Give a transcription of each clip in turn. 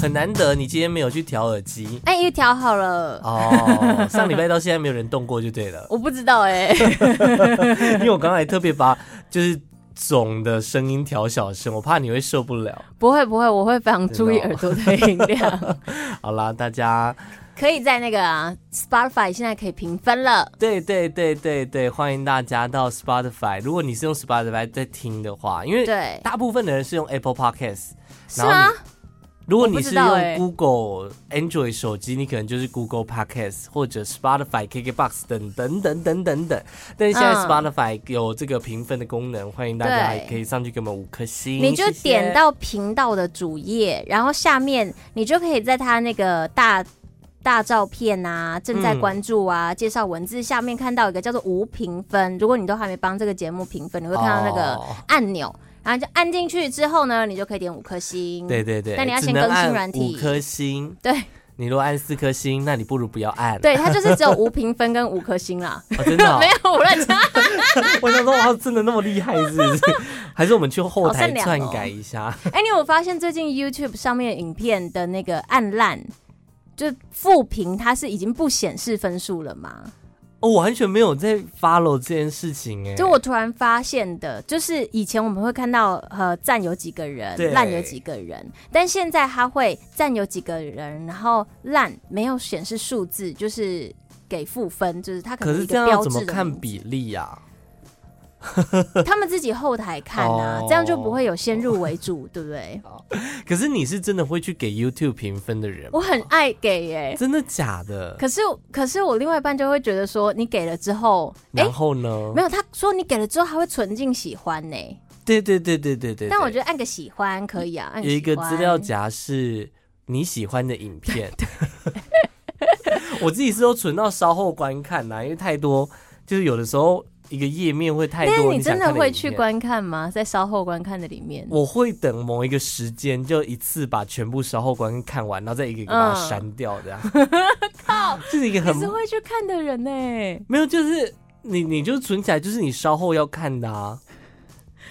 很难得，你今天没有去调耳机。哎，又调好了。哦，上礼拜到现在没有人动过就对了。我不知道哎，因为我刚才特别把就是总的声音调小声，我怕你会受不了。不会不会，我会非常注意耳朵的音量。好啦，大家。可以在那个、啊、Spotify 现在可以评分了。对对对对对，欢迎大家到 Spotify。如果你是用 Spotify 在听的话，因为大部分的人是用 Apple Podcast。是吗？如果你是用 Google Android 手机，你可能就是 Google Podcast 或者 Spotify、KKBox 等等等等等等。但是现在 Spotify 有这个评分的功能，欢迎大家也可以上去给我们五颗星。你就点到频道的主页，然后下面你就可以在它那个大。大照片啊，正在关注啊，嗯、介绍文字下面看到一个叫做无评分。如果你都还没帮这个节目评分，你会看到那个按钮，哦、然后就按进去之后呢，你就可以点五颗星。对对对，但你要先更新软体。五颗星。对，你如果按四颗星，那你不如不要按。对，它就是只有 无评分跟五颗星啦。哦、真的、哦？没有，我乱讲。我想说，哇，真的那么厉害是不是？还是我们去后台篡改一下？哎、你有发现最近 YouTube 上面影片的那个暗烂？就负评，它是已经不显示分数了吗？哦，我完全没有在 follow 这件事情哎。就我突然发现的，就是以前我们会看到呃赞有几个人，烂有几个人，但现在他会赞有几个人，然后烂没有显示数字，就是给负分，就是它可能是一个标志。可是这样怎么看比例啊？他们自己后台看啊，这样就不会有先入为主，对不对？可是你是真的会去给 YouTube 评分的人？我很爱给耶，真的假的？可是可是我另外一半就会觉得说，你给了之后，然后呢？没有，他说你给了之后他会存进喜欢呢。对对对对对对。但我觉得按个喜欢可以啊，有一个资料夹是你喜欢的影片。我自己是都存到稍后观看呐，因为太多，就是有的时候。一个页面会太多，但是你真的会去观看吗？在稍后观看的里面，我会等某一个时间，就一次把全部稍后观看完，然后再一个一个把它删掉，这样。嗯、靠，这是一个很你是会去看的人呢。没有，就是你，你就存起来，就是你稍后要看的啊。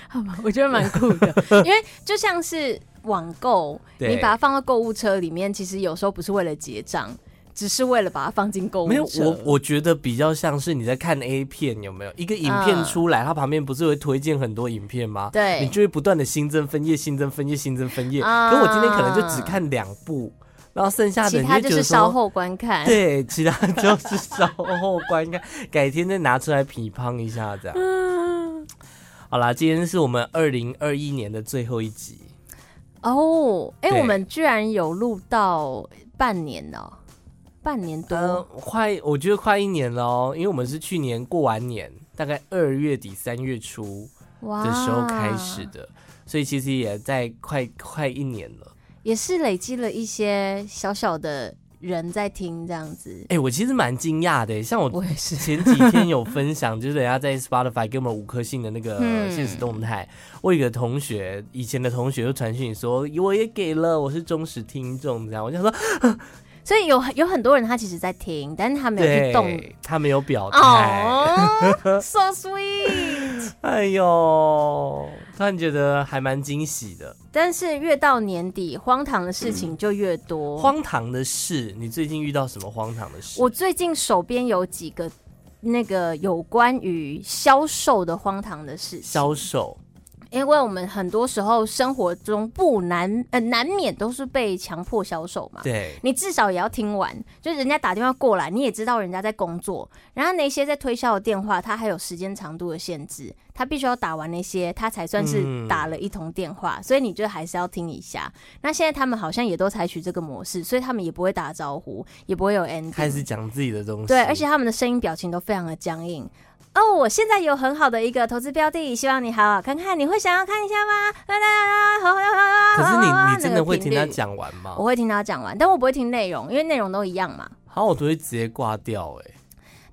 好吧，我觉得蛮酷的，因为就像是网购，你把它放到购物车里面，其实有时候不是为了结账。只是为了把它放进购物车。没有，我我觉得比较像是你在看 A 片，有没有一个影片出来，嗯、它旁边不是会推荐很多影片吗？对，你就会不断的新增分页、新增分页、新增分页。嗯、可我今天可能就只看两部，然后剩下的其他就是稍后观看。对，其他就是稍后观看，改天再拿出来匹乓一下这样。嗯、好啦，今天是我们二零二一年的最后一集。哦，哎、欸，我们居然有录到半年了。半年多，呃、快，我觉得快一年了哦，因为我们是去年过完年，大概二月底三月初的时候开始的，所以其实也在快快一年了，也是累积了一些小小的人在听这样子。哎、欸，我其实蛮惊讶的，像我前几天有分享，就是人家在 Spotify 给我们五颗星的那个现实动态，嗯、我有一个同学，以前的同学就传讯说，我也给了，我是忠实听众，这样，我就说。所以有有很多人他其实在听，但是他没有去动，他没有表态。Oh, so sweet！哎呦，突然觉得还蛮惊喜的。但是越到年底，荒唐的事情就越多。嗯、荒唐的事，你最近遇到什么荒唐的事？我最近手边有几个那个有关于销售的荒唐的事情。销售。因为我们很多时候生活中不难呃难免都是被强迫销售嘛，对，你至少也要听完，就是人家打电话过来，你也知道人家在工作，然后那些在推销的电话，它还有时间长度的限制，他必须要打完那些，他才算是打了一通电话，嗯、所以你就还是要听一下。那现在他们好像也都采取这个模式，所以他们也不会打招呼，也不会有 ending，开始讲自己的东西，对，而且他们的声音表情都非常的僵硬。哦，我现在有很好的一个投资标的，希望你好好看看，你会想要看一下吗？可是你你真的会听他讲完吗？我会听他讲完，但我不会听内容，因为内容都一样嘛。好，我都会直接挂掉哎。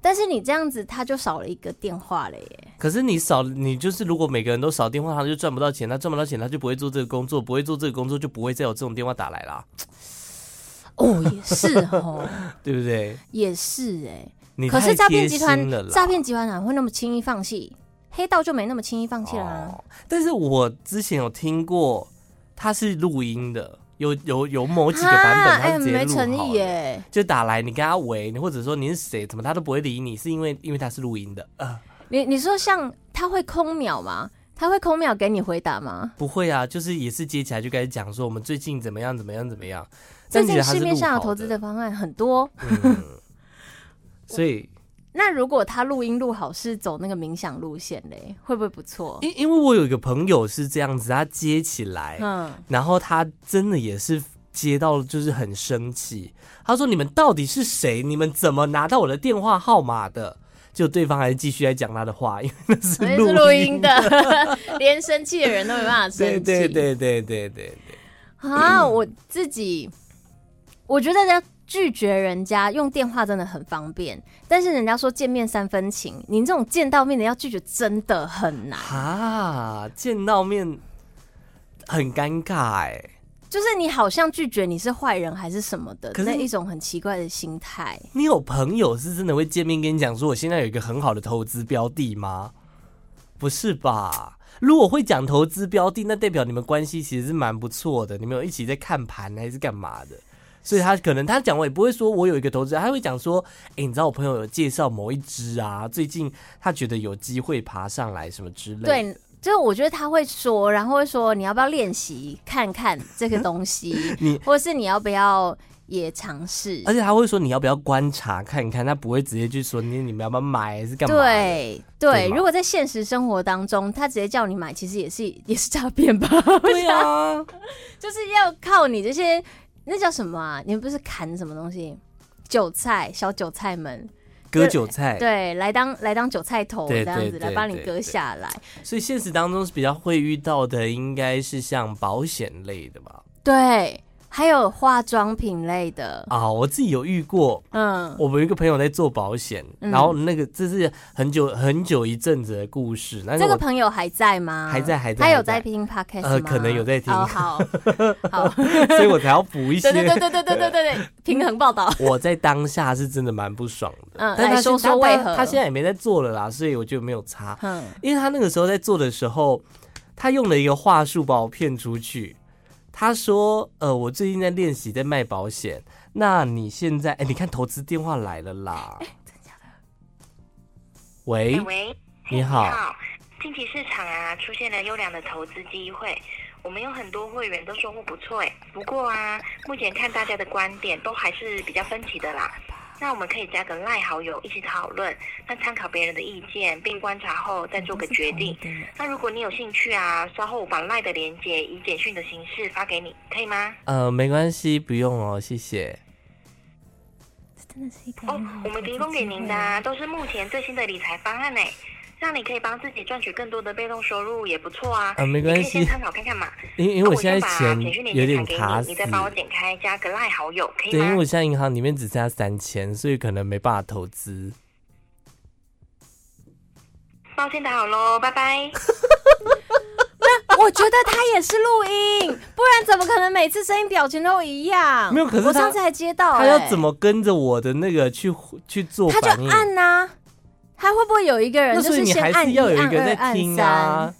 但是你这样子，他就少了一个电话了耶。可是你少，你就是如果每个人都少电话，他就赚不到钱，他赚不到钱，他就不会做这个工作，不会做这个工作，就不会再有这种电话打来啦。哦，也是哦，对不对？也是哎。可是诈骗集团，诈骗集团哪会那么轻易放弃？黑道就没那么轻易放弃了、啊哦。但是我之前有听过，他是录音的，有有有某几个版本，他是直接录好、欸、没诚意耶，就打来你跟他喂，你或者说你是谁，怎么他都不会理你，是因为因为他是录音的。呃，你你说像他会空秒吗？他会空秒给你回答吗？不会啊，就是也是接起来就开始讲说我们最近怎么样怎么样怎么样。最近市面上有投资的方案很多，嗯、所以那如果他录音录好是走那个冥想路线嘞，会不会不错？因因为我有一个朋友是这样子，他接起来，嗯，然后他真的也是接到就是很生气，他说：“你们到底是谁？你们怎么拿到我的电话号码的？”就对方还是继续在讲他的话，因为那 是录音的，连生气的人都没办法生气。对对对对对对对。啊，嗯、我自己我觉得要拒绝人家用电话真的很方便，但是人家说见面三分情，你这种见到面的要拒绝真的很难啊！见到面很尴尬哎、欸。就是你好像拒绝你是坏人还是什么的，那一种很奇怪的心态。你有朋友是真的会见面跟你讲说，我现在有一个很好的投资标的吗？不是吧？如果会讲投资标的，那代表你们关系其实是蛮不错的，你们有一起在看盘还是干嘛的？所以他可能他讲我也不会说我有一个投资，他会讲说，哎、欸，你知道我朋友有介绍某一支啊，最近他觉得有机会爬上来什么之类的。对。就是我觉得他会说，然后会说你要不要练习看看这个东西，你或者是你要不要也尝试？而且他会说你要不要观察看看，他不会直接去说你你们要不要买还是干嘛？对对，对如果在现实生活当中，他直接叫你买，其实也是也是诈骗吧？对啊，就是要靠你这些那叫什么啊？你们不是砍什么东西？韭菜小韭菜们。割韭菜，对，来当来当韭菜头这样子来帮你割下来。所以现实当中是比较会遇到的，应该是像保险类的吧？对。还有化妆品类的啊，我自己有遇过。嗯，我们有一个朋友在做保险，嗯、然后那个这是很久很久一阵子的故事。那这个朋友还在吗？还在，还在。他有在听 Podcast 吗？呃，可能有在听。好好好，所以我才要补一些。对对对对对对对对，平衡报道。我在当下是真的蛮不爽的。嗯，但他说说为何？他现在也没在做了啦，所以我就没有差。嗯，因为他那个时候在做的时候，他用了一个话术把我骗出去。他说：“呃，我最近在练习，在卖保险。那你现在，哎，你看投资电话来了啦！哎，真的假的？喂喂，你好。你好，近期市场啊出现了优良的投资机会，我们有很多会员都收获不错。哎，不过啊，目前看大家的观点都还是比较分歧的啦。”那我们可以加个赖好友一起讨论，那参考别人的意见，并观察后再做个决定。那如果你有兴趣啊，稍后我把赖的连接以简讯的形式发给你，可以吗？呃，没关系，不用哦，谢谢。这真的是一个哦，我们提供给您的啊，都是目前最新的理财方案呢。让你可以帮自己赚取更多的被动收入也不错啊。啊，没关系，可以先参考看看嘛。因为因为我现在钱有点卡死，你再帮我点开加个赖好友，可以吗？对，因为我现在银行里面只剩下三千，所以可能没办法投资。抱歉打扰喽，拜拜。那我觉得他也是录音，不然怎么可能每次声音表情都一样？没有，可是我上次还接到、欸，他要怎么跟着我的那个去去做？他就按呐、啊。他会不会有一个人就是先按一按二按三？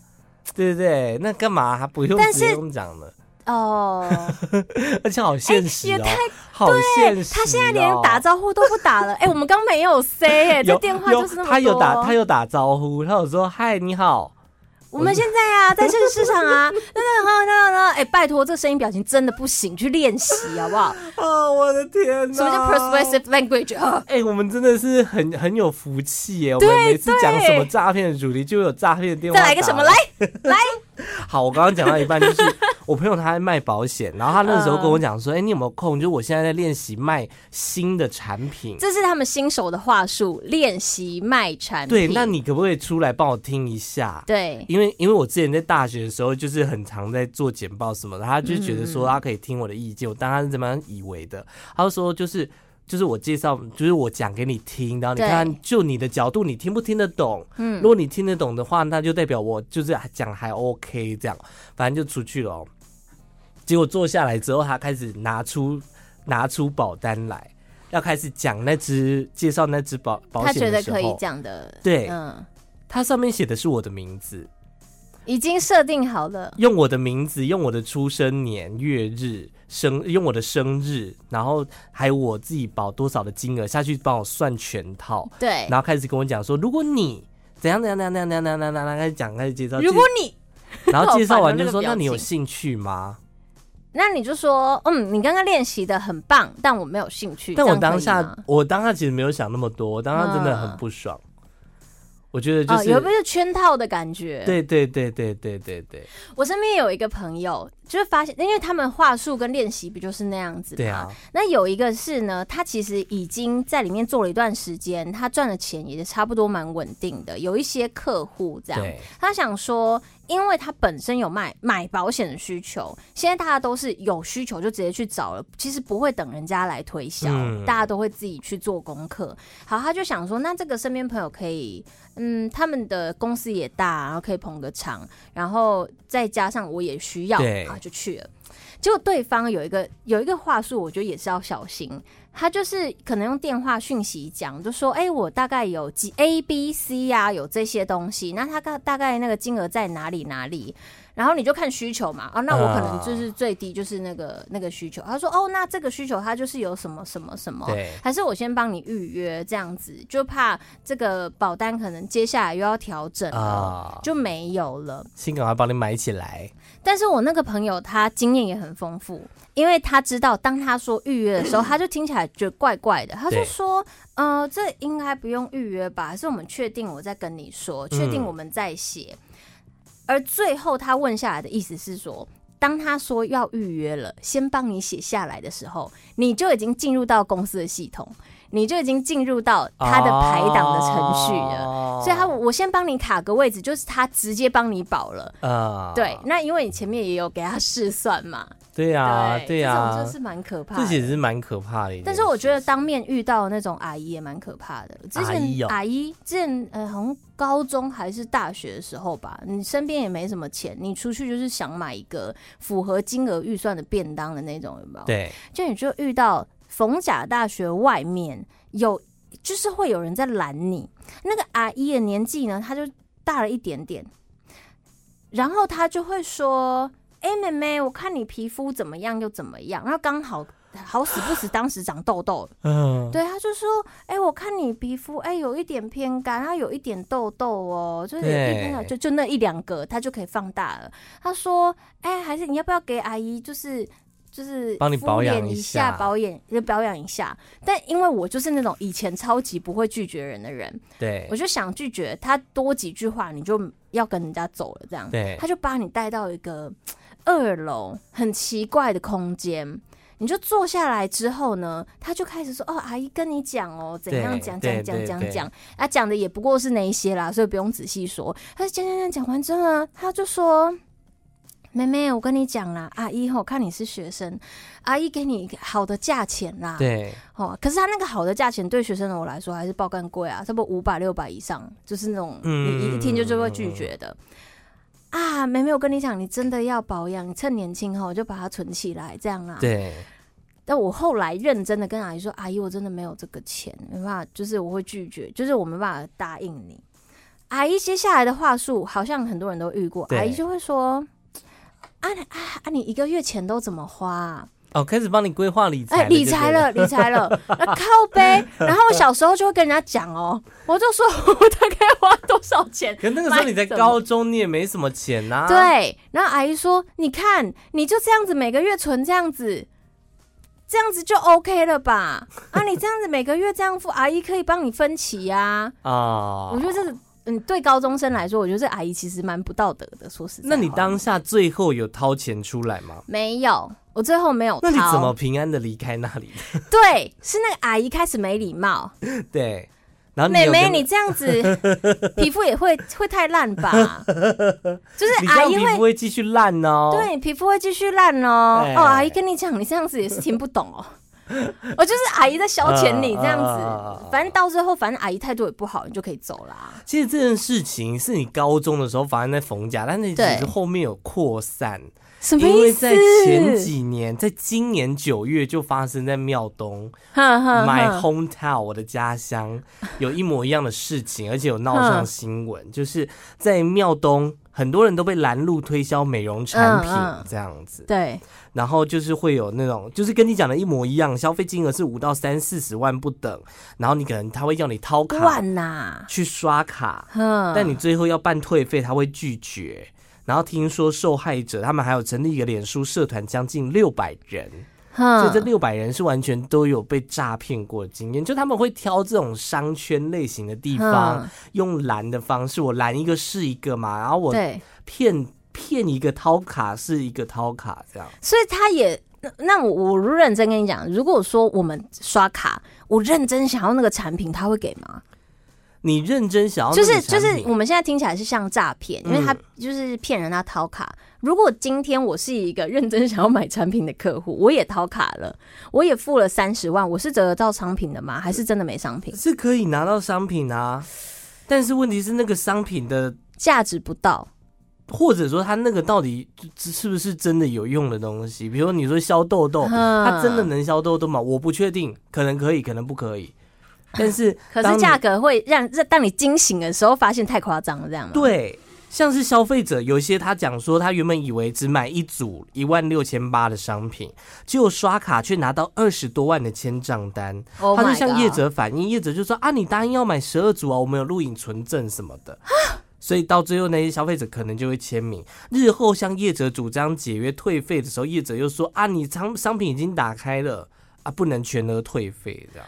对对对？那干嘛还不用不用讲了？哦，而且好现实、哦，也太好现实、哦。他现在连打招呼都不打了。哎，我们刚没有 say 哎，这电话就是那么多。他有打，他有打招呼，他有说嗨，你好。我们现在啊，在这个市场啊，那那那那那，哎，拜托，这声音表情真的不行，去练习好不好？啊，我的天哪！什么叫 persuasive language 啊？哎，我们真的是很很有福气耶！我们每次讲什么诈骗的主题，就有诈骗的电话。再来个什么？来来。好，我刚刚讲到一半，就是 我朋友他在卖保险，然后他那个时候跟我讲说：“哎、欸，你有没有空？就我现在在练习卖新的产品，这是他们新手的话术，练习卖产品。”对，那你可不可以出来帮我听一下？对，因为因为我之前在大学的时候，就是很常在做简报什么的，他就觉得说他可以听我的意见，我当他是怎么样以为的？他就说就是。就是我介绍，就是我讲给你听，然后你看，就你的角度，你听不听得懂？嗯，如果你听得懂的话，那就代表我就是讲还 OK，这样，反正就出去了。结果坐下来之后，他开始拿出拿出保单来，要开始讲那只介绍那只保保险的时候，他觉得可以讲的，对，嗯，他上面写的是我的名字。已经设定好了，用我的名字，用我的出生年月日生，用我的生日，然后还有我自己保多少的金额下去帮我算全套，对，然后开始跟我讲说，如果你怎样怎样怎样怎样怎样怎样怎样开始讲开始介绍，如果你，然后介绍完就说，那你有兴趣吗？那你就说，嗯，你刚刚练习的很棒，但我没有兴趣。但我当下，我当下其实没有想那么多，我当下真的很不爽。嗯我觉得就是、哦、有没有圈套的感觉？对对对对对对对。我身边有一个朋友，就是发现，因为他们话术跟练习不就是那样子嘛？对啊。那有一个是呢，他其实已经在里面做了一段时间，他赚的钱也差不多蛮稳定的，有一些客户这样。他想说。因为他本身有卖买保险的需求，现在大家都是有需求就直接去找了，其实不会等人家来推销，嗯、大家都会自己去做功课。好，他就想说，那这个身边朋友可以，嗯，他们的公司也大，然后可以捧个场，然后再加上我也需要，啊，就去了。结果对方有一个有一个话术，我觉得也是要小心。他就是可能用电话讯息讲，就说：“哎、欸，我大概有几 A、B、C 呀，有这些东西。那他大大概那个金额在哪里哪里？然后你就看需求嘛。啊，那我可能就是最低就是那个那个需求。他说：哦，那这个需求他就是有什么什么什么？对，还是我先帮你预约这样子，就怕这个保单可能接下来又要调整了，就没有了。先赶快帮你买起来。但是我那个朋友他经验也很丰富。”因为他知道，当他说预约的时候，他就听起来觉得怪怪的。他就说：“呃，这应该不用预约吧？还是我们确定我再跟你说，确定我们再写。”而最后他问下来的意思是说，当他说要预约了，先帮你写下来的时候，你就已经进入到公司的系统。你就已经进入到他的排档的程序了，oh. 所以他我先帮你卡个位置，就是他直接帮你保了。啊，uh. 对，那因为你前面也有给他试算嘛。对呀、啊，对呀、啊，这种就是蛮可怕的，这也是蛮可怕的。但是我觉得当面遇到那种阿姨也蛮可怕的。之前阿姨，阿姨之前呃，好像高中还是大学的时候吧，你身边也没什么钱，你出去就是想买一个符合金额预算的便当的那种，有没有？对，就你就遇到。逢甲大学外面有，就是会有人在拦你。那个阿姨的年纪呢，她就大了一点点，然后她就会说：“哎、欸，妹妹，我看你皮肤怎么样又怎么样。”然后刚好好死不死，当时长痘痘。嗯，对，她就说：“哎、欸，我看你皮肤，哎、欸，有一点偏干，然后有一点痘痘哦，就是就就那一两个，她就可以放大了。”她说：“哎、欸，还是你要不要给阿姨，就是？”就是帮你保养一下，保养就保养一下。但因为我就是那种以前超级不会拒绝人的人，对，我就想拒绝他多几句话，你就要跟人家走了这样。对，他就把你带到一个二楼很奇怪的空间，你就坐下来之后呢，他就开始说：“哦，阿姨跟你讲哦，怎样讲讲讲讲讲。”啊，讲的也不过是那一些啦，所以不用仔细说。他就讲讲讲讲完之后呢，他就说。妹妹，我跟你讲啦，阿姨吼，看你是学生，阿姨给你好的价钱啦。对，哦，可是他那个好的价钱对学生的我来说还是爆干贵啊，差不多五百六百以上，就是那种你一听就就会拒绝的。嗯、啊，妹妹，我跟你讲，你真的要保养，你趁年轻吼就把它存起来，这样啦。对。但我后来认真的跟阿姨说，阿姨，我真的没有这个钱，没办法，就是我会拒绝，就是我没办法答应你。阿姨接下来的话术，好像很多人都遇过，阿姨就会说。啊啊啊！你一个月钱都怎么花啊？哦，开始帮你规划理财，哎，理财了，理财了，那靠呗。然后我小时候就会跟人家讲哦，我就说我大概花多少钱。可那个时候你在高中，你也没什么钱呐。对。然后阿姨说：“你看，你就这样子每个月存这样子，这样子就 OK 了吧？啊，你这样子每个月这样付，阿姨可以帮你分期呀。”啊，我觉得这是。嗯，对高中生来说，我觉得这阿姨其实蛮不道德的。说实在，那你当下最后有掏钱出来吗？没有，我最后没有掏。那你怎么平安的离开那里？对，是那个阿姨开始没礼貌。对，然后妹妹，你这样子 皮肤也会会太烂吧？就是阿姨会皮肤会继续烂哦。对，皮肤会继续烂哦。哦，阿姨跟你讲，你这样子也是听不懂哦。我就是阿姨在消遣你这样子，反正到最后，反正阿姨态度也不好，你就可以走啦。其实这件事情是你高中的时候发生在逢甲，但是其实后面有扩散，什么意思？因为在前几年，在今年九月就发生在庙东，My hometown，我的家乡，有一模一样的事情，而且有闹上新闻，就是在庙东很多人都被拦路推销美容产品这样子。对，然后就是会有那种，就是跟你讲的一模一样，消费金额是五到三四十万不等，然后你可能他会要你掏卡万呐，去刷卡，但你最后要办退费，他会拒绝。然后听说受害者他们还有成立一个脸书社团，将近六百人。所以这六百人是完全都有被诈骗过的经验，就他们会挑这种商圈类型的地方，用拦的方式，我拦一个是一个嘛，然后我骗骗一个掏卡是一个掏卡这样。所以他也那我我认真跟你讲，如果说我们刷卡，我认真想要那个产品，他会给吗？你认真想要就是就是我们现在听起来是像诈骗，因为他就是骗人他掏卡。如果今天我是一个认真想要买产品的客户，我也掏卡了，我也付了三十万，我是得得到商品的吗？还是真的没商品？是可以拿到商品啊，但是问题是那个商品的价值不到，或者说他那个到底是不是真的有用的东西？比如说你说消痘痘，它真的能消痘痘吗？我不确定，可能可以，可能不可以。但是，可是价格会让让当你惊醒的时候，发现太夸张了，这样吗？对，像是消费者有一些他讲说，他原本以为只买一组一万六千八的商品，结果刷卡却拿到二十多万的签账单。Oh、他就向业者反映，业者就说啊，你答应要买十二组啊，我们有录影存证什么的。所以到最后那些消费者可能就会签名，日后向业者主张解约退费的时候，业者又说啊，你商商品已经打开了啊，不能全额退费这样。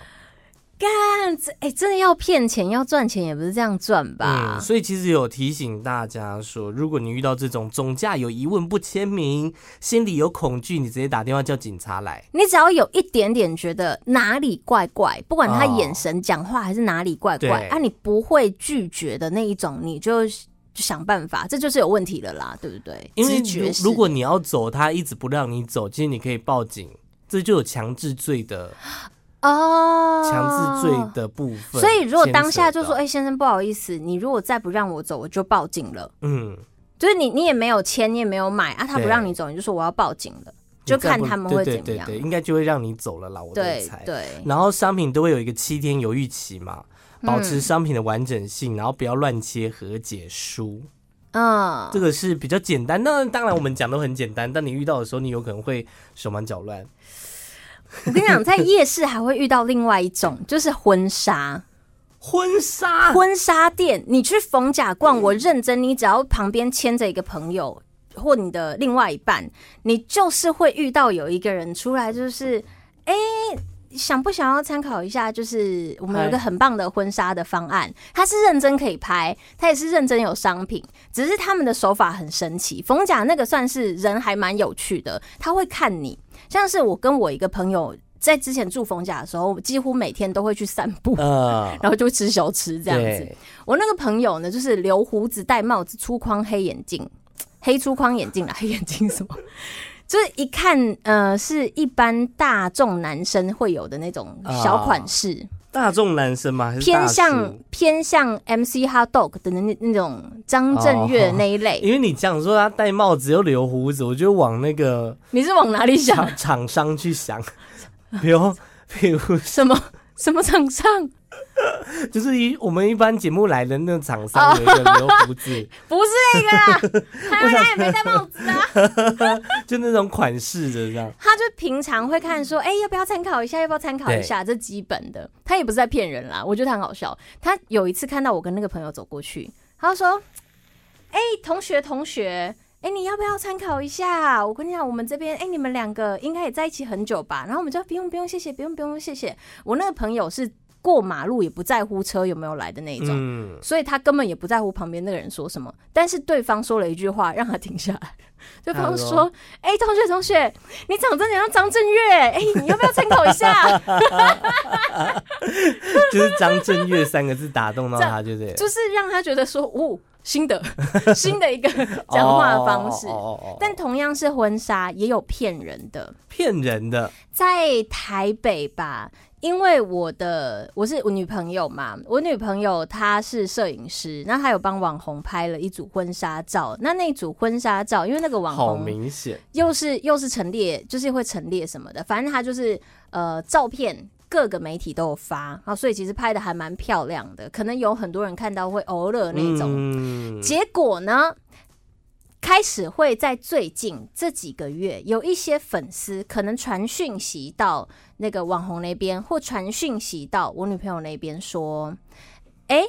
干，这哎，真的要骗钱要赚钱也不是这样赚吧？嗯，所以其实有提醒大家说，如果你遇到这种总价有疑问不签名，心里有恐惧，你直接打电话叫警察来。你只要有一点点觉得哪里怪怪，不管他眼神、讲话还是哪里怪怪，啊，你不会拒绝的那一种，你就就想办法，这就是有问题了啦，对不对？因为如果你要走，他一直不让你走，其实你可以报警，这就有强制罪的。哦，强制罪的部分。所以如果当下就说：“哎、欸，先生，不好意思，你如果再不让我走，我就报警了。”嗯，就是你，你也没有签，你也没有买啊，他不让你走，你就说我要报警了，就看他们会怎么样。对对对，应该就会让你走了啦，我在猜。对，对，然后商品都会有一个七天犹豫期嘛，保持商品的完整性，嗯、然后不要乱切和解书。嗯，这个是比较简单。那当然，我们讲都很简单，但你遇到的时候，你有可能会手忙脚乱。我跟你讲，在夜市还会遇到另外一种，就是婚纱。婚纱，婚纱店，你去逢甲逛，我认真，你只要旁边牵着一个朋友或你的另外一半，你就是会遇到有一个人出来，就是哎。欸想不想要参考一下？就是我们有一个很棒的婚纱的方案，他是认真可以拍，他也是认真有商品，只是他们的手法很神奇。逢甲那个算是人还蛮有趣的，他会看你，像是我跟我一个朋友在之前住逢甲的时候，几乎每天都会去散步，然后就会吃小吃这样子。我那个朋友呢，就是留胡子、戴帽子、粗框黑眼镜，黑粗框眼镜啦，黑眼镜什么？就是一看，呃，是一般大众男生会有的那种小款式。哦、大众男生吗？还是偏向偏向 MC Hot Dog 的那那种张震岳那一类。因为你讲说他戴帽子又留胡子，我就往那个你是往哪里想？厂商去想，比如比如什么什么厂商？就是一我们一般节目来的那种厂商有一个留胡子，不是那个啦，他他也没戴帽子啊，就那种款式的这样。他就平常会看说，哎、欸，要不要参考一下？要不要参考一下？这基本的，他也不是在骗人啦。我觉得他很好笑。他有一次看到我跟那个朋友走过去，他就说，哎、欸，同学同学，哎、欸，你要不要参考一下？我跟你讲，我们这边，哎、欸，你们两个应该也在一起很久吧？然后我们就不用不用，谢谢，不用不用，谢谢。我那个朋友是。过马路也不在乎车有没有来的那一种，嗯、所以他根本也不在乎旁边那个人说什么。但是对方说了一句话，让他停下来。对方说：“哎、欸，同学同学，你长真的像张震岳，哎、欸，你要不要 参考一下？” 就是张震岳三个字打动到他，就是，就是让他觉得说，哦，新的新的一个讲话方式。但同样是婚纱，也有骗人的，骗人的，在台北吧。因为我的我是我女朋友嘛，我女朋友她是摄影师，那她有帮网红拍了一组婚纱照。那那组婚纱照，因为那个网红好明显，又是又是陈列，就是会陈列什么的，反正她就是呃照片各个媒体都有发啊，所以其实拍的还蛮漂亮的，可能有很多人看到会偶尔那种。嗯、结果呢，开始会在最近这几个月，有一些粉丝可能传讯息到那个网红那边，或传讯息到我女朋友那边说：“哎、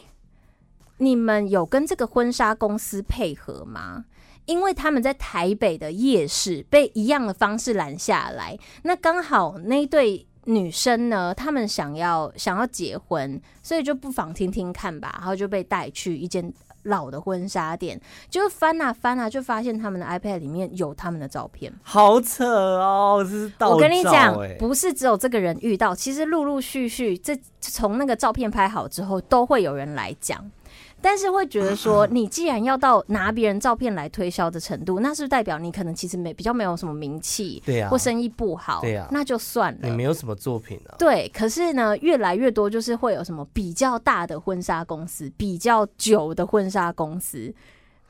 你们有跟这个婚纱公司配合吗？因为他们在台北的夜市被一样的方式拦下来，那刚好那对。”女生呢，她们想要想要结婚，所以就不妨听听看吧。然后就被带去一间老的婚纱店，就翻啊翻啊，就发现他们的 iPad 里面有他们的照片。好扯哦！我跟你讲，不是只有这个人遇到，其实陆陆续续，这从那个照片拍好之后，都会有人来讲。但是会觉得说，你既然要到拿别人照片来推销的程度，那是是代表你可能其实没比较没有什么名气，对呀，或生意不好，对呀，那就算了，你没有什么作品啊。对，可是呢，越来越多就是会有什么比较大的婚纱公司，比较久的婚纱公司。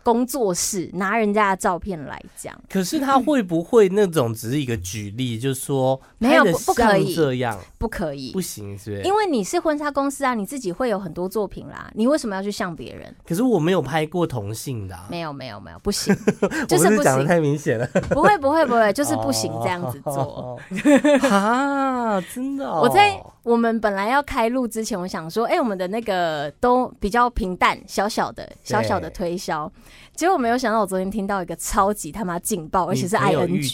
工作室拿人家的照片来讲，可是他会不会那种只是一个举例，嗯、就是说没有不可以。这样，不可以，不行是不是？因为你是婚纱公司啊，你自己会有很多作品啦，你为什么要去像别人？可是我没有拍过同性的、啊，没有没有没有，不行，就是不讲得太明显了，不会不会不会，就是不行这样子做。啊，真的、哦，我在。我们本来要开录之前，我想说，哎、欸，我们的那个都比较平淡，小小的、小小的推销。结果没有想到，我昨天听到一个超级他妈劲爆，而且是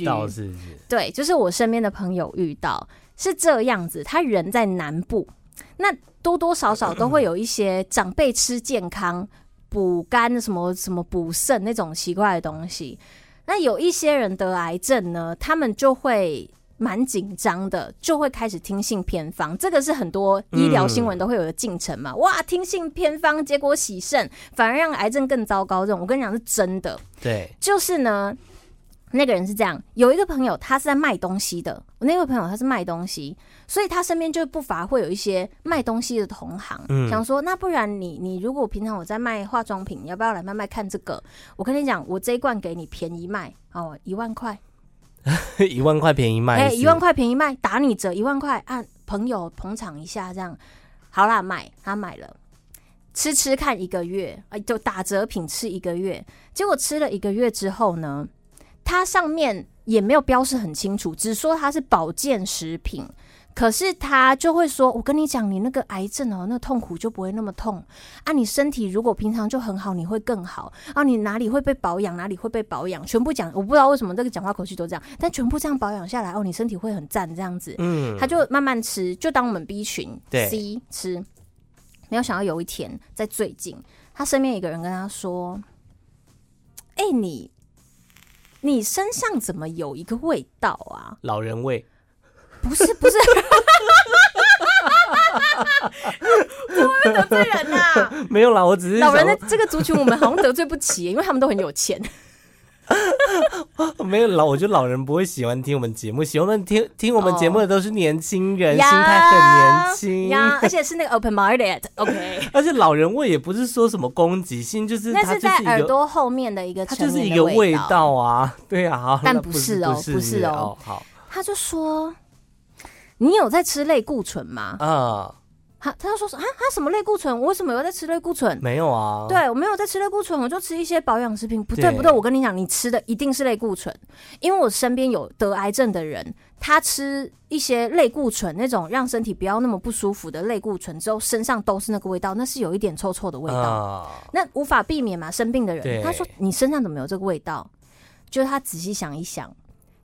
到是是？对，就是我身边的朋友遇到是这样子。他人在南部，那多多少少都会有一些长辈吃健康、补肝、什么什么补肾那种奇怪的东西。那有一些人得癌症呢，他们就会。蛮紧张的，就会开始听信偏方。这个是很多医疗新闻都会有的进程嘛？嗯、哇，听信偏方，结果喜肾，反而让癌症更糟糕。这种我跟你讲是真的。对，就是呢，那个人是这样。有一个朋友，他是在卖东西的。我那位朋友他是卖东西，所以他身边就不乏会有一些卖东西的同行，嗯、想说那不然你你如果平常我在卖化妆品，你要不要来卖卖看这个？我跟你讲，我这一罐给你便宜卖哦，一万块。一万块便宜卖，哎，一万块便宜卖，打你折一万块，啊，朋友捧场一下，这样。好啦，买他买了，吃吃看一个月，哎，就打折品吃一个月，结果吃了一个月之后呢，它上面也没有标示很清楚，只说它是保健食品。可是他就会说：“我跟你讲，你那个癌症哦，那个痛苦就不会那么痛啊。你身体如果平常就很好，你会更好啊。你哪里会被保养，哪里会被保养，全部讲。我不知道为什么这个讲话口气都这样，但全部这样保养下来哦，你身体会很赞这样子。嗯，他就慢慢吃，就当我们 B 群 C 吃。没有想到有一天，在最近，他身边一个人跟他说：‘哎，你你身上怎么有一个味道啊？老人味。’”不是不是，怎么会得罪人啊？没有啦，我只是老人的这个族群，我们好像得罪不起，因为他们都很有钱。没有老，我觉得老人不会喜欢听我们节目，喜欢听听我们节目的都是年轻人，心态很年轻呀，而且是那个 open minded。OK，而且老人味也不是说什么攻击性，就是那是在耳朵后面的一个，它就是一个味道啊。对啊，但不是哦，不是哦，好，他就说。你有在吃类固醇吗？啊，他他就说啊，他什么类固醇？我为什么有在吃类固醇？没有啊，对我没有在吃类固醇，我就吃一些保养食品。不对不对，我跟你讲，你吃的一定是类固醇，因为我身边有得癌症的人，他吃一些类固醇那种让身体不要那么不舒服的类固醇之后，身上都是那个味道，那是有一点臭臭的味道，啊、那无法避免嘛。生病的人，他说你身上怎么有这个味道？就是他仔细想一想。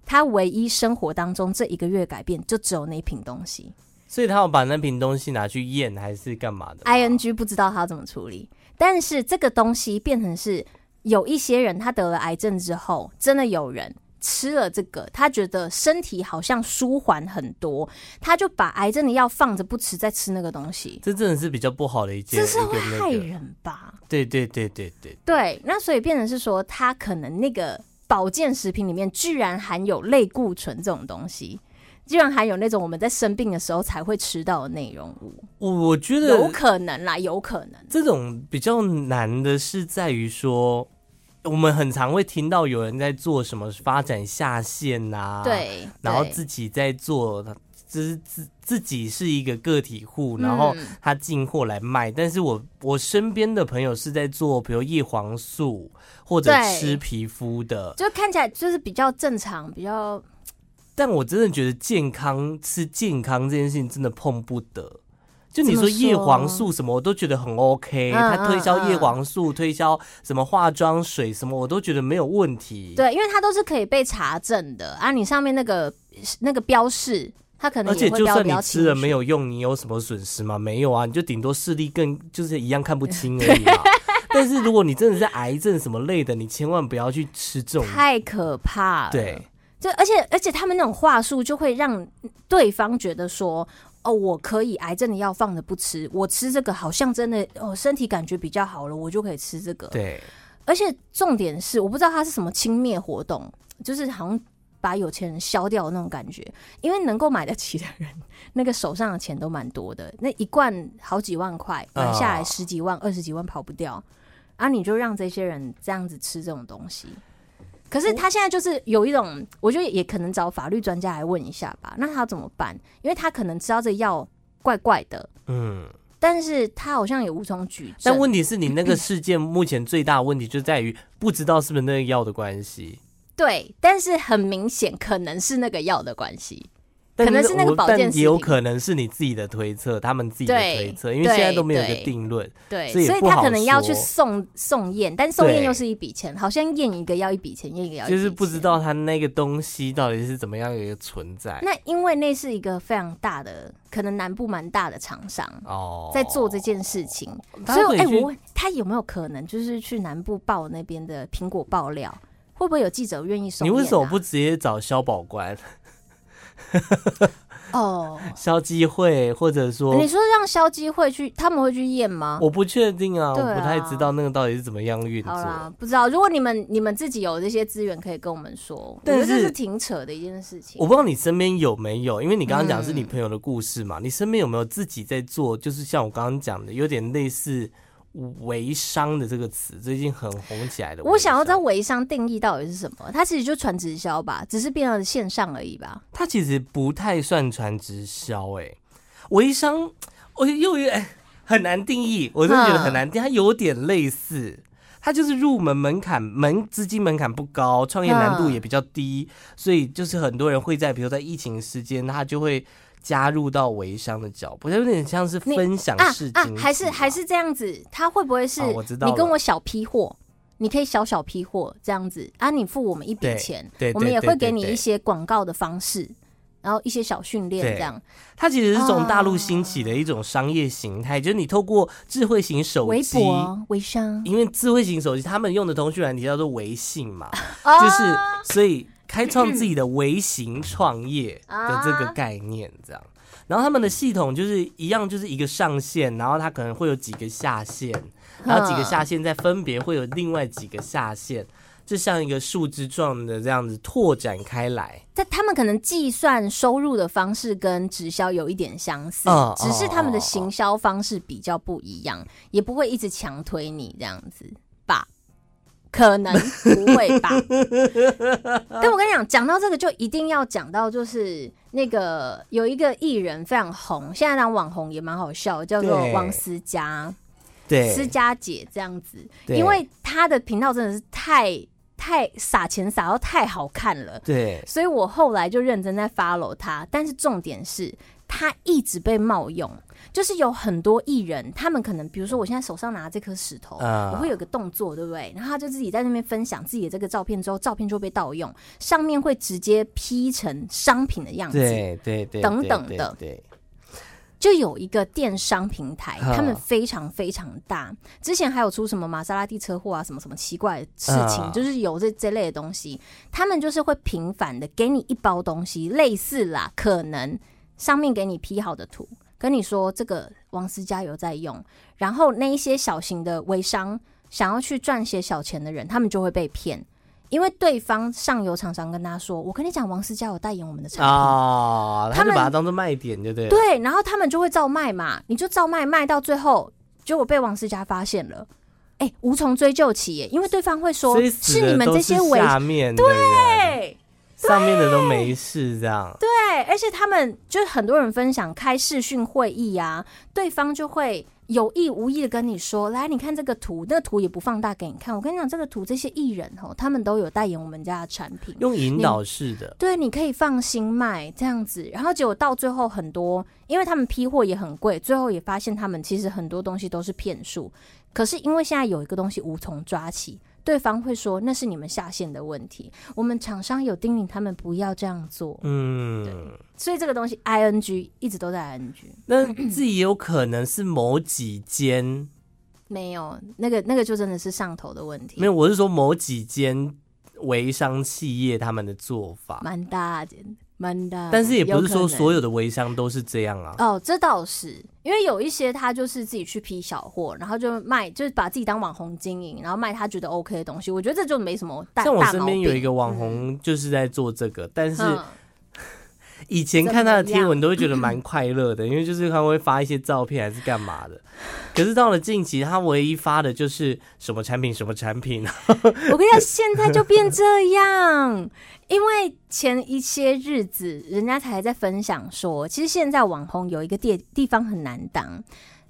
他唯一生活当中这一个月改变，就只有那瓶东西，所以他要把那瓶东西拿去验还是干嘛的？ING 不知道他要怎么处理，但是这个东西变成是有一些人他得了癌症之后，真的有人吃了这个，他觉得身体好像舒缓很多，他就把癌症的药放着不吃，再吃那个东西。这真的是比较不好的一件，这是会害人吧？对对对对对对，那所以变成是说他可能那个。保健食品里面居然含有类固醇这种东西，居然含有那种我们在生病的时候才会吃到的内容物。我觉得有可能啦，有可能。这种比较难的是在于说，我们很常会听到有人在做什么发展下线呐，对，然后自己在做就是自自己是一个个体户，然后他进货来卖。嗯、但是我我身边的朋友是在做，比如叶黄素或者吃皮肤的，就看起来就是比较正常，比较。但我真的觉得健康吃健康这件事情真的碰不得。就你说叶黄素什么，我都觉得很 OK。他推销叶黄素，推销什么化妆水什么，我都觉得没有问题。对，因为它都是可以被查证的啊。你上面那个那个标示，它可能而且就算你吃了没有用，你有什么损失吗？没有啊，你就顶多视力更就是一样看不清而已嘛。但是如果你真的是癌症什么类的，你千万不要去吃这种，太可怕了。对，就而且而且他们那种话术就会让对方觉得说。哦，我可以癌症的药放着不吃，我吃这个好像真的哦，身体感觉比较好了，我就可以吃这个。对，而且重点是，我不知道它是什么轻蔑活动，就是好像把有钱人消掉的那种感觉，因为能够买得起的人，那个手上的钱都蛮多的，那一罐好几万块买下来十几万、二十几万跑不掉啊！你就让这些人这样子吃这种东西。可是他现在就是有一种，我觉得也可能找法律专家来问一下吧。那他怎么办？因为他可能知道这药怪怪的，嗯，但是他好像也无从举证。但问题是你那个 事件目前最大的问题就在于不知道是不是那个药的关系。对，但是很明显可能是那个药的关系。可能是那个保健也有可能是你自己的推测，他们自己的推测，因为现在都没有一个定论，对，所以他可能要去送送验，但是送验又是一笔钱，好像验一个要一笔钱，验一个要就是不知道他那个东西到底是怎么样一个存在。那因为那是一个非常大的，可能南部蛮大的厂商哦，在做这件事情，所以哎，我问他有没有可能就是去南部报那边的苹果爆料，会不会有记者愿意送？你为什么不直接找肖保官？哦，消基会或者说，你说让消基会去，他们会去验吗？我不确定啊，啊，我不太知道那个到底是怎么样运作。不知道。如果你们你们自己有这些资源，可以跟我们说。但是这是挺扯的一件事情。我不知道你身边有没有，因为你刚刚讲的是你朋友的故事嘛，嗯、你身边有没有自己在做？就是像我刚刚讲的，有点类似。微商的这个词最近很红起来的。我想要知道微商定义到底是什么？它其实就传直销吧，只是变成线上而已吧。它其实不太算传直销，哎，微商我又有点很难定义，我真的觉得很难定。它有点类似，它就是入门门槛门资金门槛不高，创业难度也比较低，所以就是很多人会在比如在疫情时间，他就会。加入到微商的脚步，有点像是分享式啊，啊，还是还是这样子？他会不会是？你跟我小批货，你可以小小批货这样子啊？你付我们一笔钱，我们也会给你一些广告的方式，然后一些小训练这样。它其实是从大陆兴起的一种商业形态，就是你透过智慧型手机、微博、微商，因为智慧型手机他们用的通讯软体叫做微信嘛，就是所以。开创自己的微型创业的这个概念，这样，然后他们的系统就是一样，就是一个上线，然后它可能会有几个下线，然后几个下线再分别会有另外几个下线，就像一个树枝状的这样子拓展开来。但他们可能计算收入的方式跟直销有一点相似，只是他们的行销方式比较不一样，也不会一直强推你这样子吧。可能不会吧，但我跟你讲，讲到这个就一定要讲到，就是那个有一个艺人非常红，现在当网红也蛮好笑，叫做王思佳，对，思佳姐这样子，因为她的频道真的是太太撒钱撒到太好看了，对，所以我后来就认真在 follow 她，但是重点是她一直被冒用。就是有很多艺人，他们可能比如说，我现在手上拿这颗石头，我会有个动作，对不对？然后他就自己在那边分享自己的这个照片之后，照片就被盗用，上面会直接 P 成商品的样子，对对对，等等的。对，就有一个电商平台，他们非常非常大，之前还有出什么玛莎拉蒂车祸啊，什么什么奇怪的事情，就是有这这类的东西，他们就是会频繁的给你一包东西，类似啦，可能上面给你 P 好的图。跟你说这个王思佳有在用，然后那一些小型的微商想要去赚些小钱的人，他们就会被骗，因为对方上游厂商跟他说：“我跟你讲，王思佳有代言我们的产品啊。”他们就把它当做卖点，对不对？对，然后他们就会照卖嘛，你就照卖，卖到最后结果被王思佳发现了，哎、欸，无从追究起耶，因为对方会说是你们这些微下面对。上面的都没事，这样对，而且他们就是很多人分享开视讯会议、啊，对方就会。有意无意的跟你说，来，你看这个图，那个图也不放大给你看。我跟你讲，这个图这些艺人哦，他们都有代言我们家的产品，用引导式的，对，你可以放心卖这样子。然后结果到最后很多，因为他们批货也很贵，最后也发现他们其实很多东西都是骗术。可是因为现在有一个东西无从抓起。对方会说那是你们下线的问题，我们厂商有叮咛他们不要这样做。嗯，对，所以这个东西 ing 一直都在 ing。那自己有可能是某几间没有那个那个就真的是上头的问题。没有，我是说某几间微商企业他们的做法蛮大的。但是也不是说所有的微商都是这样啊。哦，这倒是，因为有一些他就是自己去批小货，然后就卖，就是把自己当网红经营，然后卖他觉得 OK 的东西。我觉得这就没什么大。像我身边有一个网红就是在做这个，嗯、但是。嗯以前看他的贴文都会觉得蛮快乐的，因为就是他会发一些照片还是干嘛的。可是到了近期，他唯一发的就是什么产品什么产品。我跟你讲，现在就变这样，因为前一些日子人家才在分享说，其实现在网红有一个地地方很难当，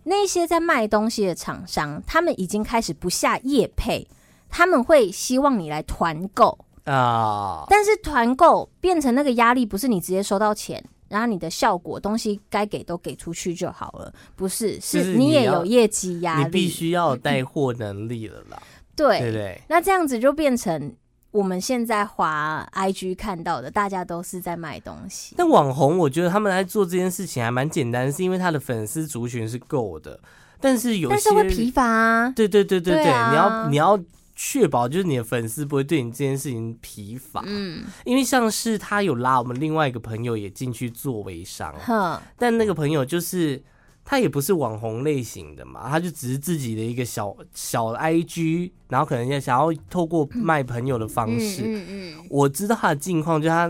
那些在卖东西的厂商，他们已经开始不下业配，他们会希望你来团购。啊！但是团购变成那个压力，不是你直接收到钱，然后你的效果东西该给都给出去就好了，不是，是你也有业绩压力，你必须要有带货能力了啦。对对对，那这样子就变成我们现在滑 IG 看到的，大家都是在卖东西。但网红，我觉得他们来做这件事情还蛮简单，是因为他的粉丝族群是够的，但是有些但是会疲乏啊。对对对对对，对啊、你要你要。确保就是你的粉丝不会对你这件事情疲乏，嗯，因为像是他有拉我们另外一个朋友也进去做微商，哼，但那个朋友就是他也不是网红类型的嘛，他就只是自己的一个小小 IG，然后可能也想要透过卖朋友的方式，嗯嗯，我知道他的近况，就他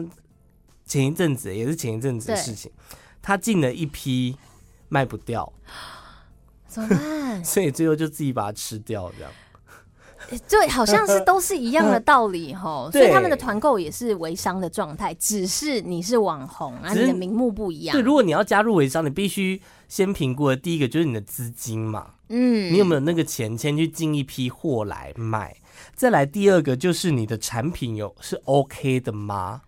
前一阵子也是前一阵子的事情，他进了一批卖不掉，怎么办？所以最后就自己把它吃掉，这样。对，好像是都是一样的 道理哈，所以他们的团购也是微商的状态，只是你是网红，啊，你的名目不一样。对，如果你要加入微商，你必须先评估的第一个就是你的资金嘛，嗯，你有没有那个钱先去进一批货来卖？再来第二个就是你的产品有是 OK 的吗？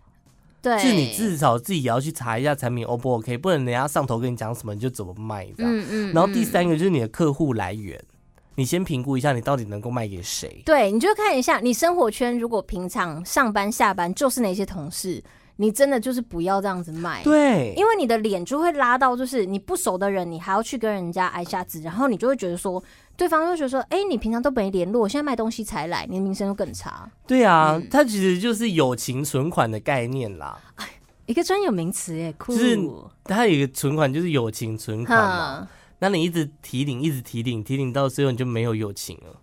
对，是你至少自己也要去查一下产品 O 不 OK，不能人家上头跟你讲什么你就怎么卖这样。嗯嗯。然后第三个就是你的客户来源。你先评估一下，你到底能够卖给谁？对，你就看一下你生活圈，如果平常上班下班就是那些同事，你真的就是不要这样子卖。对，因为你的脸就会拉到，就是你不熟的人，你还要去跟人家挨下子，然后你就会觉得说，对方就觉得说，哎、欸，你平常都没联络，现在卖东西才来，你的名声就更差。对啊，嗯、它其实就是友情存款的概念啦。一个专有名词耶，酷。就是它有一个存款，就是友情存款嘛。那你一直提领，一直提领，提领到最后你就没有友情了。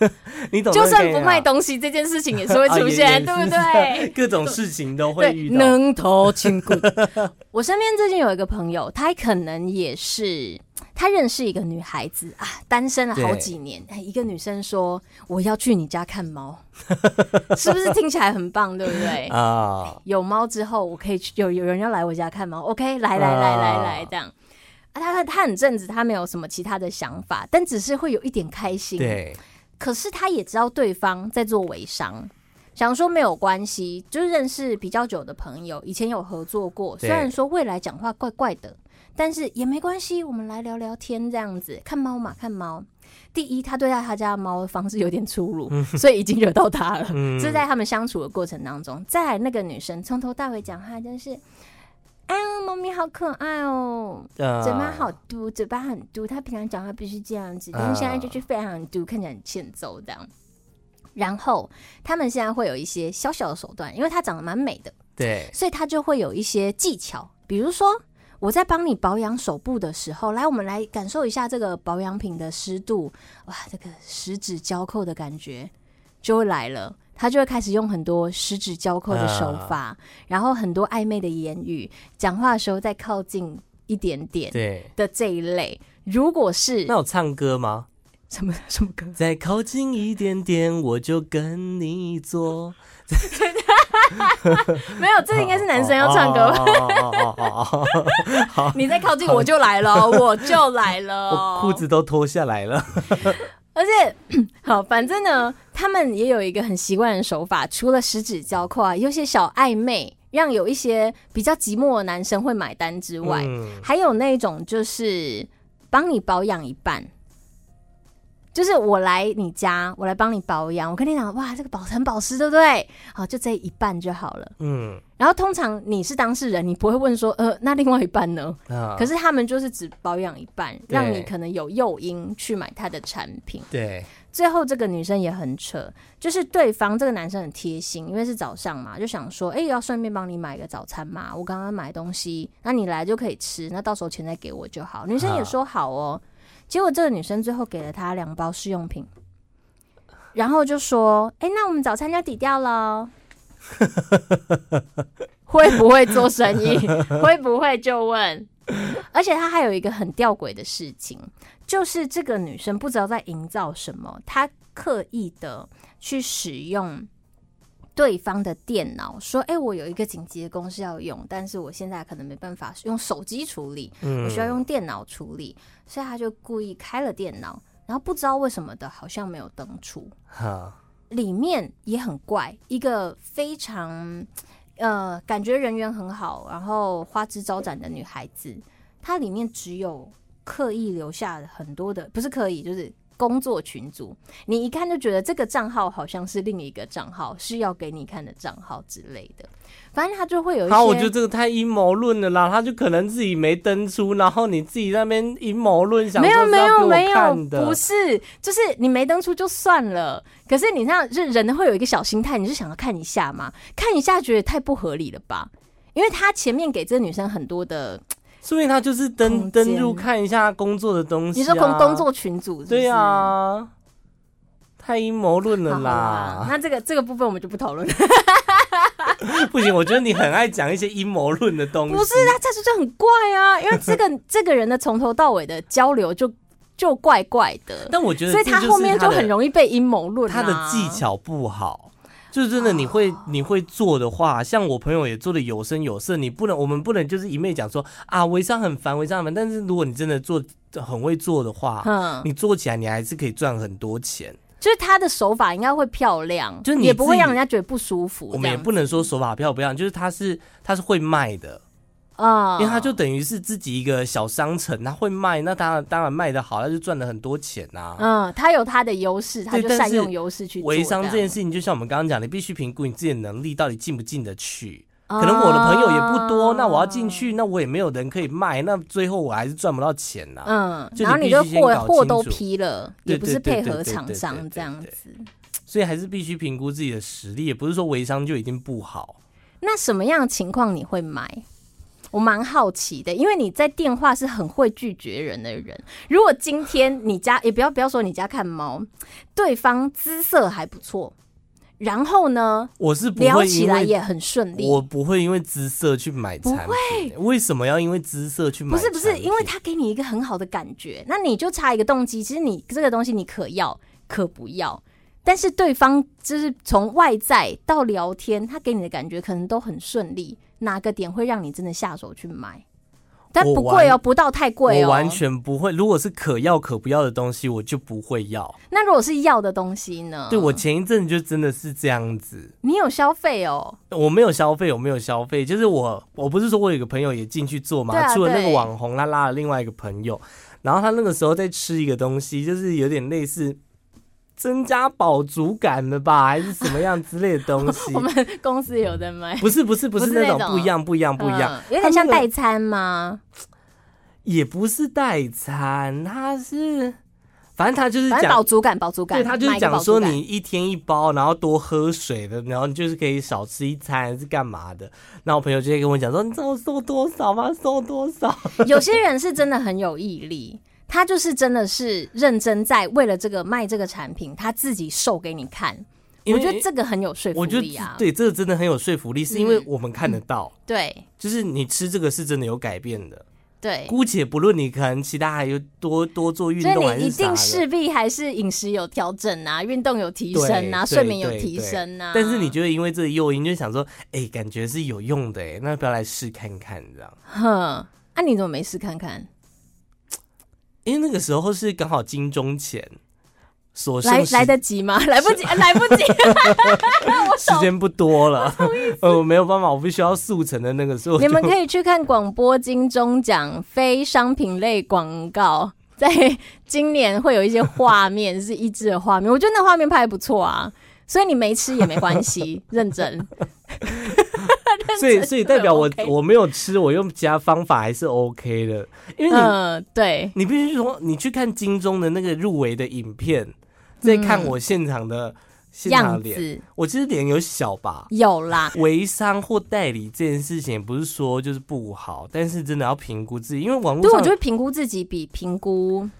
你懂？就算不卖东西，这件事情也是会出现，对不对？各种事情都会遇到。能头亲故。我身边最近有一个朋友，他可能也是他认识一个女孩子啊，单身了好几年。一个女生说：“我要去你家看猫。”是不是听起来很棒？对不对？啊，有猫之后，我可以去。有有人要来我家看猫，OK，来来来来来，这样。啊，他他很正直，他没有什么其他的想法，但只是会有一点开心。对，可是他也知道对方在做微商，想说没有关系，就是认识比较久的朋友，以前有合作过。虽然说未来讲话怪怪的，但是也没关系，我们来聊聊天这样子。看猫嘛，看猫。第一，他对待他家猫的方式有点粗鲁，嗯、所以已经惹到他了。嗯，这是在他们相处的过程当中。再来，那个女生从头到尾讲话就是。猫咪好可爱哦，呃、嘴巴好嘟，嘴巴很嘟。它平常讲话必须这样子，但是现在就是非常嘟，看起来很欠揍这样。然后他们现在会有一些小小的手段，因为它长得蛮美的，对，所以它就会有一些技巧。比如说，我在帮你保养手部的时候，来，我们来感受一下这个保养品的湿度，哇，这个十指交扣的感觉就会来了。他就会开始用很多十指交扣的手法，嗯、然后很多暧昧的言语，讲话的时候再靠近一点点，对的这一类。如果是那有唱歌吗？什么 什么歌？再靠近一点点，我就跟你做。没有，这应该是男生要唱歌吧。你再靠近我就来了，我就来了，我裤子都脱下来了。而且，好，反正呢，他们也有一个很习惯的手法，除了十指交扣啊，有些小暧昧，让有一些比较寂寞的男生会买单之外，嗯、还有那种就是帮你保养一半。就是我来你家，我来帮你保养。我跟你讲，哇，这个保很保湿，对不对？好，就这一半就好了。嗯。然后通常你是当事人，你不会问说，呃，那另外一半呢？啊。可是他们就是只保养一半，让你可能有诱因去买他的产品。对。最后这个女生也很扯，就是对方这个男生很贴心，因为是早上嘛，就想说，哎，要顺便帮你买个早餐嘛。我刚刚买东西，那你来就可以吃，那到时候钱再给我就好。女生也说好哦。结果这个女生最后给了他两包试用品，然后就说：“哎、欸，那我们早餐就抵掉了。” 会不会做生意？会不会就问？而且他还有一个很吊诡的事情，就是这个女生不知道在营造什么，她刻意的去使用。对方的电脑说：“哎、欸，我有一个紧急的公事要用，但是我现在可能没办法用手机处理，我需要用电脑处理，嗯、所以他就故意开了电脑，然后不知道为什么的，好像没有登出。哈，里面也很怪，一个非常呃感觉人缘很好，然后花枝招展的女孩子，她里面只有刻意留下很多的，不是刻意，就是。”工作群组，你一看就觉得这个账号好像是另一个账号，是要给你看的账号之类的。反正他就会有一些。好，我觉得这个太阴谋论了啦。他就可能自己没登出，然后你自己那边阴谋论，想。没有没有没有，不是，就是你没登出就算了。可是你那样，就人会有一个小心态，你是想要看一下吗？看一下觉得太不合理了吧？因为他前面给这个女生很多的。所以他就是登登入看一下工作的东西，啊。你说工工作群组是是？对啊，太阴谋论了啦。那这个这个部分我们就不讨论了。不行，我觉得你很爱讲一些阴谋论的东西。不是，他这是就很怪啊，因为这个 这个人的从头到尾的交流就就怪怪的。但我觉得，所以他后面就很容易被阴谋论。他的技巧不好。就是真的，你会你会做的话，像我朋友也做的有声有色。你不能，我们不能就是一昧讲说啊，微商很烦，微商很烦。但是如果你真的做很会做的话，嗯，你做起来你还是可以赚很多钱。就是他的手法应该会漂亮，就是你也不会让人家觉得不舒服。我们也不能说手法漂不漂亮，就是他是他是会卖的。啊，因为他就等于是自己一个小商城，他会卖，那当然当然卖的好，他就赚了很多钱呐、啊。嗯，他有他的优势，他就善用优势去做。微商这件事情，就像我们刚刚讲，你必须评估你自己的能力到底进不进得去。可能我的朋友也不多，那我要进去，那我也没有人可以卖，那最后我还是赚不到钱呐。嗯，然后你就货货都批了，也不是配合厂商这样子。所以还是必须评估自己的实力，也不是说微商就一定不好。那什么样的情况你会买？我蛮好奇的，因为你在电话是很会拒绝人的人。如果今天你家也不要不要说你家看猫，对方姿色还不错，然后呢，我是不会聊起来也很顺利。我不会因为姿色去买产品。不会，为什么要因为姿色去买？不是不是，因为他给你一个很好的感觉，那你就差一个动机。其实你这个东西你可要可不要，但是对方就是从外在到聊天，他给你的感觉可能都很顺利。哪个点会让你真的下手去买？但不贵哦，不到太贵哦。我完全不会。如果是可要可不要的东西，我就不会要。那如果是要的东西呢？对，我前一阵就真的是这样子。你有消费哦？我没有消费，我没有消费。就是我，我不是说我有个朋友也进去做嘛？啊、除了那个网红，他拉了另外一个朋友，然后他那个时候在吃一个东西，就是有点类似。增加饱足感的吧，还是什么样之类的东西？我们公司有在卖。不是不是不是那种，不一样不一样不一样，有点像代餐吗？也不是代餐，它是，反正他就是讲饱足感，饱足感。对，它就是讲说你一天一包，然后多喝水的，然后你就是可以少吃一餐，还是干嘛的？那我朋友就会跟我讲说，你知道我瘦多少吗？瘦多少？有些人是真的很有毅力。他就是真的是认真在为了这个卖这个产品，他自己瘦给你看。我觉得这个很有说服力啊！对，这个真的很有说服力，是因为我们看得到。对，就是你吃这个是真的有改变的。对，姑且不论你可能其他还有多多做运动，所以你一定势必还是饮食有调整啊，运动有提升啊，睡眠有提升啊。但是你觉得因为这个诱因，就想说，哎、欸，感觉是有用的，哎，那要不要来试看看？这样。哼，那、啊、你怎么没试看看？因为那个时候是刚好金钟前。所来来得及吗？来不及，来不及，时间不多了。呃，我没有办法，我必须要速成的那个时候。你们可以去看广播金钟奖非商品类广告，在今年会有一些画面是一致的画面，我觉得那画面拍的不错啊。所以你没吃也没关系，认真。所以所以代表我我没有吃，我用其他方法还是 OK 的。因为你、呃、对，你必须说你去看金钟的那个入围的影片。再看我现场的现场脸，我其实脸有小吧？有啦。微商或代理这件事情，不是说就是不好，但是真的要评估自己，因为网络上，对，我觉得评估自己比评估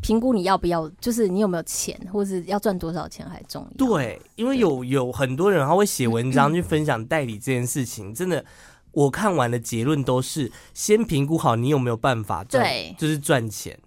评估你要不要，就是你有没有钱，或是要赚多少钱还重要。对，因为有有很多人他会写文章去分享代理这件事情，真的，我看完的结论都是先评估好你有没有办法赚，就是赚钱。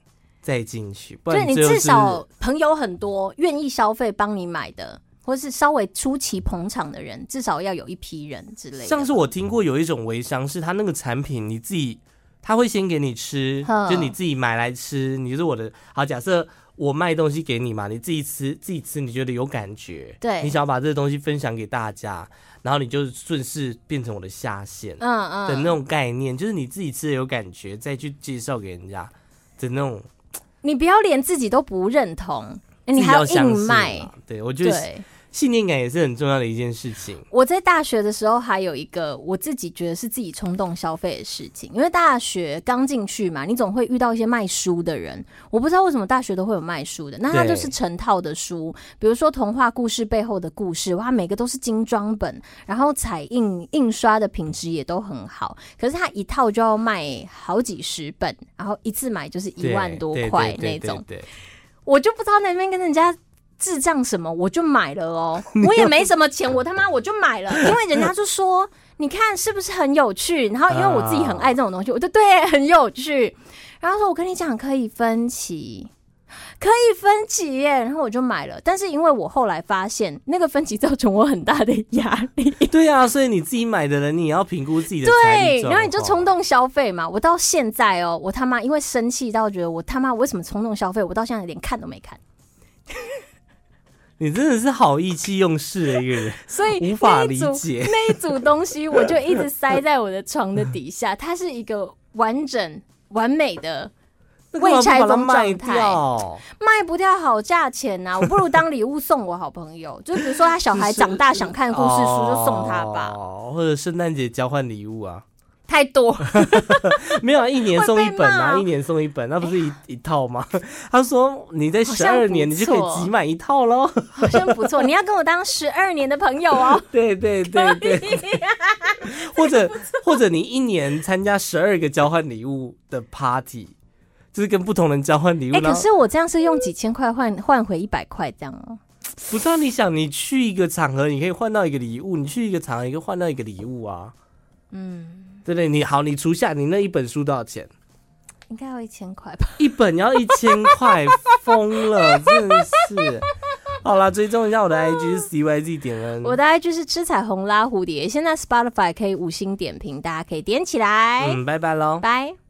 再进去，不然就是你至少朋友很多，愿意消费帮你买的，或是稍微出奇捧场的人，至少要有一批人之类的。像是我听过有一种微商，是他那个产品你自己，他会先给你吃，就你自己买来吃。你就是我的好，假设我卖东西给你嘛，你自己吃，自己吃你觉得有感觉，对，你想要把这个东西分享给大家，然后你就顺势变成我的下线，嗯嗯的那种概念，就是你自己吃的有感觉，再去介绍给人家的那种。你不要连自己都不认同，你还要硬卖。对，我觉得信念感也是很重要的一件事情。我在大学的时候还有一个我自己觉得是自己冲动消费的事情，因为大学刚进去嘛，你总会遇到一些卖书的人。我不知道为什么大学都会有卖书的，那它就是成套的书，比如说童话故事背后的故事，哇，每个都是精装本，然后彩印印刷的品质也都很好。可是它一套就要卖好几十本，然后一次买就是一万多块那种，我就不知道那边跟人家。智障什么？我就买了哦，我也没什么钱，我他妈我就买了，因为人家就说，你看是不是很有趣？然后因为我自己很爱这种东西，我就对，很有趣。然后说我跟你讲可以分期，可以分期耶，然后我就买了。但是因为我后来发现那个分期造成我很大的压力。对啊，所以你自己买的人，你也要评估自己的。对，然后你就冲动消费嘛。我到现在哦，我他妈因为生气到觉得我他妈为什么冲动消费？我到现在连看都没看。你真的是好意气用事的一个人，所以无法理解 那一组东西，我就一直塞在我的床的底下。它是一个完整完美的未拆封状态，卖不掉好价钱呐、啊！我不如当礼物送我好朋友，就比如说他小孩长大想看故事书，就送他吧，或者圣诞节交换礼物啊。太多，没有一年送一本啊，一年送一本，那不是一一套吗？他说你在十二年，你就可以集满一套喽，好像不错。你要跟我当十二年的朋友哦。对对对对，或者或者你一年参加十二个交换礼物的 party，就是跟不同人交换礼物。哎，可是我这样是用几千块换换回一百块这样哦。不是啊，你想你去一个场合，你可以换到一个礼物；你去一个场合，你可以换到一个礼物啊。嗯。对对，你好，你除下你那一本书多少钱？应该要一千块吧？一本要一千块，疯了，真的是。好啦，追踪一下我的 IG 是 CYZ 点 N，我的 IG 是吃彩虹拉蝴蝶。现在 Spotify 可以五星点评，大家可以点起来。嗯，拜拜喽，拜。